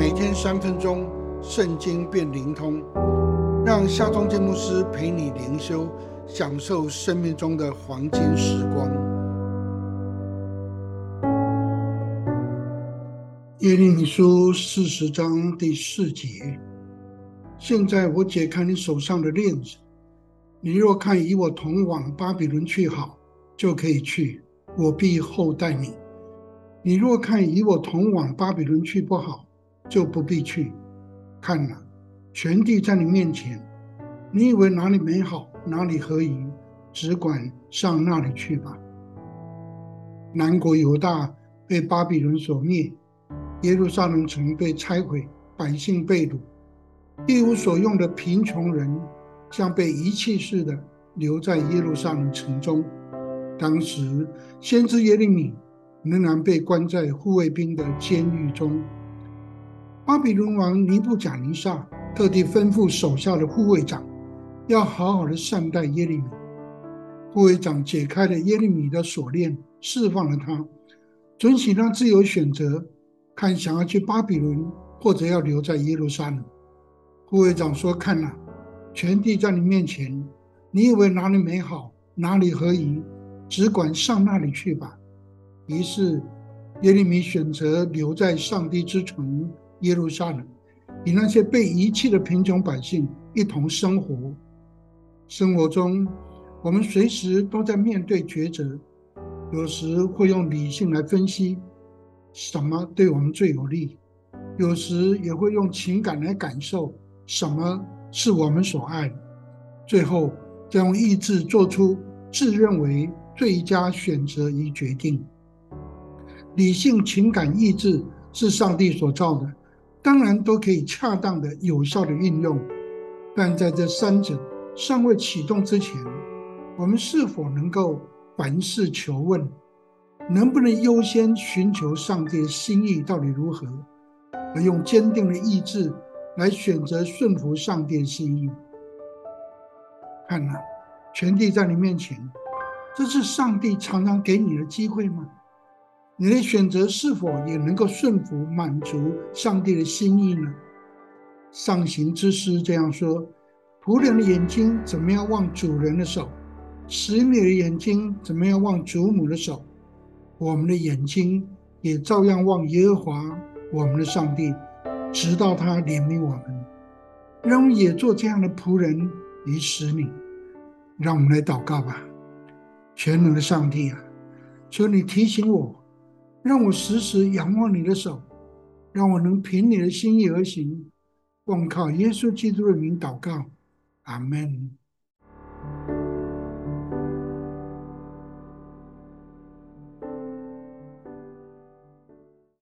每天三分钟，圣经变灵通，让夏忠建牧师陪你灵修，享受生命中的黄金时光。耶利米书四十章第四节：现在我解开你手上的链子，你若看与我同往巴比伦去好，就可以去，我必厚待你。你若看与我同往巴比伦去不好，就不必去。看了，全地在你面前，你以为哪里美好，哪里合宜，只管上那里去吧。南国犹大被巴比伦所灭，耶路撒冷城被拆毁，百姓被掳，一无所用的贫穷人，像被遗弃似的留在耶路撒冷城中。当时，先知耶利米。仍然被关在护卫兵的监狱中。巴比伦王尼布贾尼撒特地吩咐手下的护卫长，要好好的善待耶利米。护卫长解开了耶利米的锁链，释放了他，准许他自由选择，看想要去巴比伦，或者要留在耶路撒冷。护卫长说：“看了，全地在你面前，你以为哪里美好，哪里合宜，只管上那里去吧。”于是，耶利米选择留在上帝之城耶路撒冷，与那些被遗弃的贫穷百姓一同生活。生活中，我们随时都在面对抉择，有时会用理性来分析什么对我们最有利，有时也会用情感来感受什么是我们所爱，最后再用意志做出自认为最佳选择与决定。理性、情感、意志是上帝所造的，当然都可以恰当的、有效的运用。但在这三者尚未启动之前，我们是否能够凡事求问，能不能优先寻求上帝的心意到底如何，而用坚定的意志来选择顺服上帝的心意？看呐，全地在你面前，这是上帝常常给你的机会吗？你的选择是否也能够顺服、满足上帝的心意呢？上行之诗这样说：“仆人的眼睛怎么样望主人的手？使女的眼睛怎么样望主母的手？我们的眼睛也照样望耶和华我们的上帝，直到他怜悯我们。让我们也做这样的仆人与使女。让我们来祷告吧，全能的上帝啊，求你提醒我。”让我时时仰望你的手，让我能凭你的心意而行。我靠耶稣基督的名祷告，阿门。